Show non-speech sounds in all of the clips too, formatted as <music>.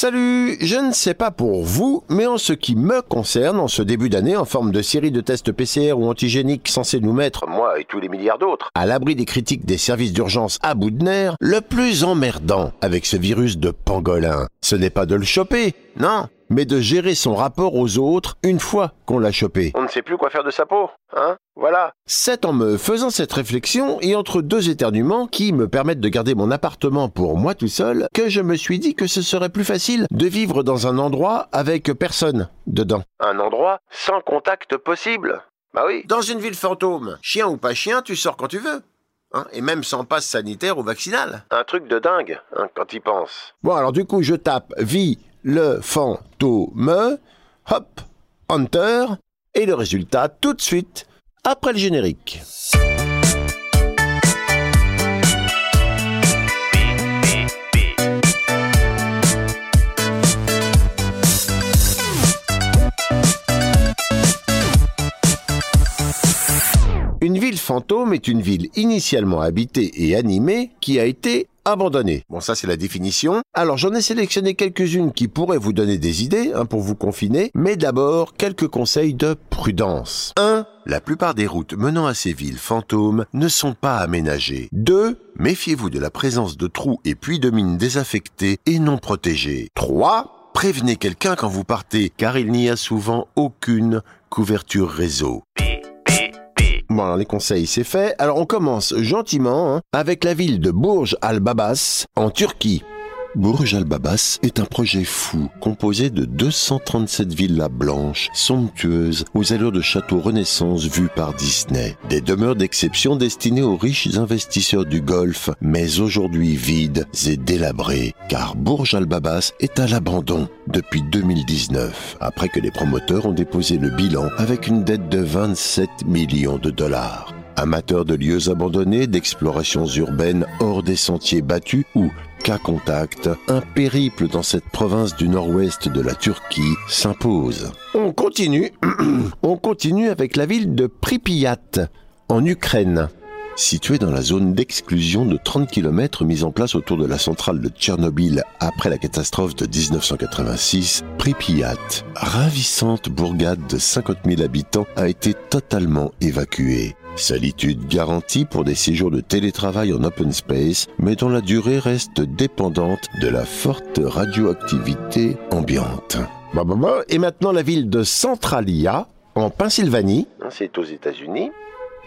Salut, je ne sais pas pour vous, mais en ce qui me concerne, en ce début d'année, en forme de série de tests PCR ou antigéniques censés nous mettre, moi et tous les milliards d'autres, à l'abri des critiques des services d'urgence à bout de nerfs, le plus emmerdant avec ce virus de pangolin, ce n'est pas de le choper, non, mais de gérer son rapport aux autres une fois qu'on l'a chopé. On ne sait plus quoi faire de sa peau, hein? Voilà. C'est en me faisant cette réflexion et entre deux éternuements qui me permettent de garder mon appartement pour moi tout seul que je me suis dit que ce serait plus facile de vivre dans un endroit avec personne dedans. Un endroit sans contact possible? Bah oui. Dans une ville fantôme, chien ou pas chien, tu sors quand tu veux. Hein, et même sans passe sanitaire ou vaccinal. Un truc de dingue, hein, quand il pense. Bon, alors du coup, je tape vie le fantôme, hop, enter, et le résultat tout de suite après le générique. Une ville fantôme est une ville initialement habitée et animée qui a été abandonnée. Bon, ça c'est la définition. Alors j'en ai sélectionné quelques-unes qui pourraient vous donner des idées hein, pour vous confiner, mais d'abord quelques conseils de prudence. 1. La plupart des routes menant à ces villes fantômes ne sont pas aménagées. 2. Méfiez-vous de la présence de trous et puits de mines désaffectés et non protégés. 3. Prévenez quelqu'un quand vous partez, car il n'y a souvent aucune couverture réseau. Bon, les conseils, c'est fait. Alors, on commence gentiment hein, avec la ville de Bourges al-Babas, en Turquie. Bourges al-Babas est un projet fou, composé de 237 villas blanches, somptueuses, aux allures de châteaux renaissance vus par Disney. Des demeures d'exception destinées aux riches investisseurs du Golfe, mais aujourd'hui vides et délabrées, car Bourges al-Babas est à l'abandon depuis 2019, après que les promoteurs ont déposé le bilan avec une dette de 27 millions de dollars. Amateurs de lieux abandonnés, d'explorations urbaines hors des sentiers battus ou cas contact, un périple dans cette province du nord-ouest de la Turquie s'impose. On continue, <clears throat> on continue avec la ville de Pripyat, en Ukraine. Située dans la zone d'exclusion de 30 km mise en place autour de la centrale de Tchernobyl après la catastrophe de 1986, Pripyat, ravissante bourgade de 50 000 habitants, a été totalement évacuée. Solitude garantie pour des séjours de télétravail en open space, mais dont la durée reste dépendante de la forte radioactivité ambiante. Bah, bah, bah. Et maintenant la ville de Centralia, en Pennsylvanie. C'est aux États-Unis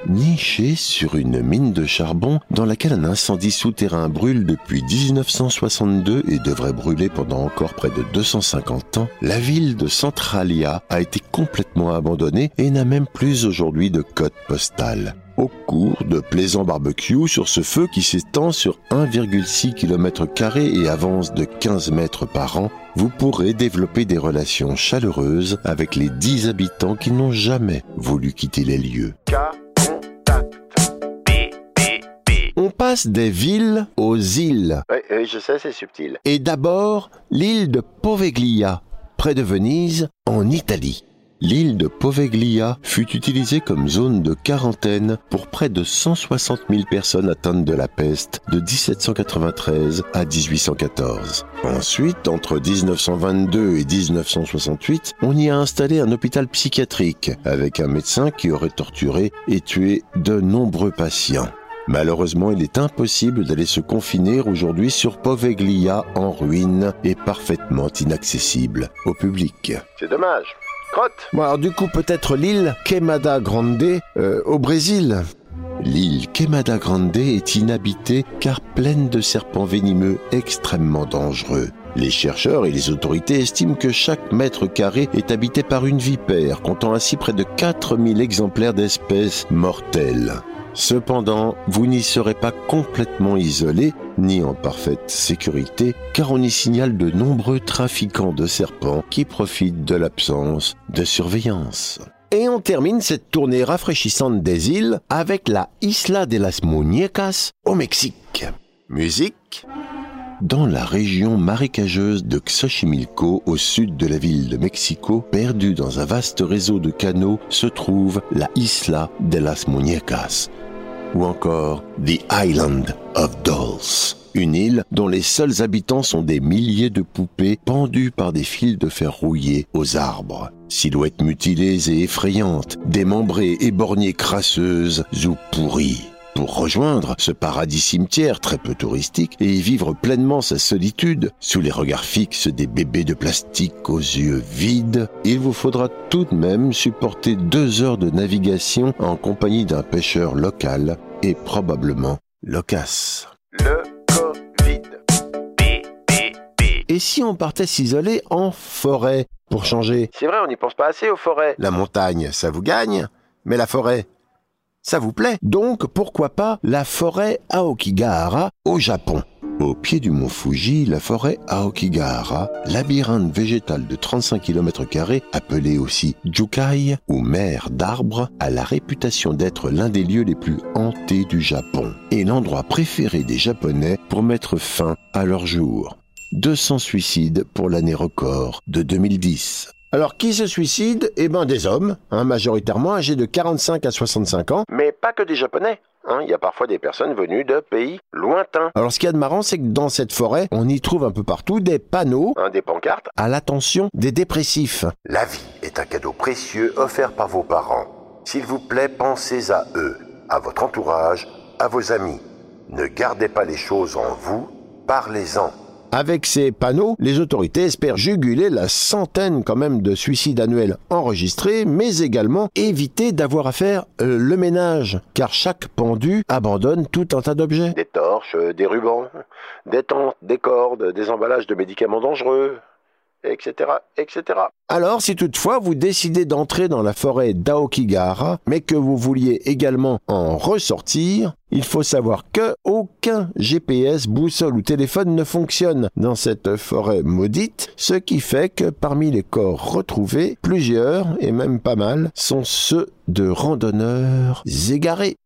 niché sur une mine de charbon dans laquelle un incendie souterrain brûle depuis 1962 et devrait brûler pendant encore près de 250 ans, la ville de Centralia a été complètement abandonnée et n'a même plus aujourd'hui de code postal. Au cours de plaisants barbecues sur ce feu qui s'étend sur 1,6 km et avance de 15 mètres par an, vous pourrez développer des relations chaleureuses avec les 10 habitants qui n'ont jamais voulu quitter les lieux. Passe des villes aux îles. Oui, je sais, c'est subtil. Et d'abord, l'île de Poveglia, près de Venise, en Italie. L'île de Poveglia fut utilisée comme zone de quarantaine pour près de 160 000 personnes atteintes de la peste de 1793 à 1814. Ensuite, entre 1922 et 1968, on y a installé un hôpital psychiatrique avec un médecin qui aurait torturé et tué de nombreux patients. Malheureusement, il est impossible d'aller se confiner aujourd'hui sur Poveglia en ruine et parfaitement inaccessible au public. C'est dommage. Crotte bon, alors du coup, peut-être l'île Quemada Grande euh, au Brésil. L'île Quemada Grande est inhabitée car pleine de serpents venimeux extrêmement dangereux. Les chercheurs et les autorités estiment que chaque mètre carré est habité par une vipère, comptant ainsi près de 4000 exemplaires d'espèces mortelles. Cependant, vous n'y serez pas complètement isolé, ni en parfaite sécurité, car on y signale de nombreux trafiquants de serpents qui profitent de l'absence de surveillance. Et on termine cette tournée rafraîchissante des îles avec la Isla de las Muñecas au Mexique. Musique dans la région marécageuse de Xochimilco, au sud de la ville de Mexico, perdue dans un vaste réseau de canaux, se trouve la Isla de las Muñecas, ou encore The Island of Dolls. Une île dont les seuls habitants sont des milliers de poupées pendues par des fils de fer rouillés aux arbres. Silhouettes mutilées et effrayantes, démembrées, éborgnées crasseuses ou pourries pour rejoindre ce paradis cimetière très peu touristique et y vivre pleinement sa solitude sous les regards fixes des bébés de plastique aux yeux vides, il vous faudra tout de même supporter deux heures de navigation en compagnie d'un pêcheur local et probablement loquace. Le Covid. Et si on partait s'isoler en forêt pour changer? C'est vrai, on n'y pense pas assez aux forêts. La montagne, ça vous gagne, mais la forêt, ça vous plaît? Donc pourquoi pas la forêt Aokigahara au Japon? Au pied du mont Fuji, la forêt Aokigahara, labyrinthe végétal de 35 km, appelé aussi Jukai ou mer d'arbres, a la réputation d'être l'un des lieux les plus hantés du Japon et l'endroit préféré des Japonais pour mettre fin à leur jour. 200 suicides pour l'année record de 2010. Alors, qui se suicide? Eh ben, des hommes, hein, majoritairement âgés de 45 à 65 ans. Mais pas que des Japonais. Hein, il y a parfois des personnes venues de pays lointains. Alors, ce qu'il y a de marrant, c'est que dans cette forêt, on y trouve un peu partout des panneaux hein, des pancartes à l'attention des dépressifs. La vie est un cadeau précieux offert par vos parents. S'il vous plaît, pensez à eux, à votre entourage, à vos amis. Ne gardez pas les choses en vous, parlez-en. Avec ces panneaux, les autorités espèrent juguler la centaine quand même de suicides annuels enregistrés, mais également éviter d'avoir à faire euh, le ménage, car chaque pendu abandonne tout un tas d'objets. Des torches, des rubans, des tentes, des cordes, des emballages de médicaments dangereux, etc., etc. Alors, si toutefois vous décidez d'entrer dans la forêt d'Aokigahara, mais que vous vouliez également en ressortir, il faut savoir que aucun GPS, boussole ou téléphone ne fonctionne dans cette forêt maudite, ce qui fait que parmi les corps retrouvés, plusieurs, et même pas mal, sont ceux de randonneurs égarés.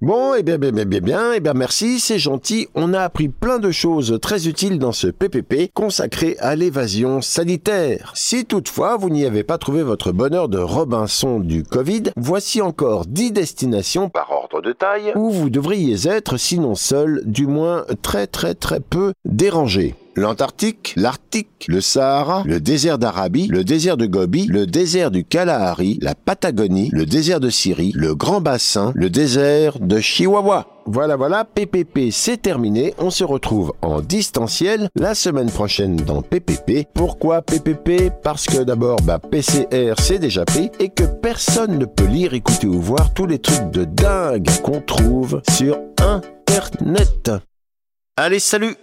Bon, eh bien, bien, bien, bien, bien, eh bien, merci, c'est gentil. On a appris plein de choses très utiles dans ce PPP consacré à l'évasion sanitaire. Si toutefois vous n'y avez pas trouvé votre bonheur de Robinson du Covid, voici encore 10 destinations par ordre de taille où vous devriez être, sinon seul, du moins très très très peu dérangé l'Antarctique, l'Arctique, le Sahara, le désert d'Arabie, le désert de Gobi, le désert du Kalahari, la Patagonie, le désert de Syrie, le Grand Bassin, le désert de Chihuahua. Voilà, voilà, PPP, c'est terminé. On se retrouve en distanciel la semaine prochaine dans PPP. Pourquoi PPP Parce que d'abord, bah, PCR, c'est déjà pris et que personne ne peut lire, écouter ou voir tous les trucs de dingue qu'on trouve sur Internet. Allez, salut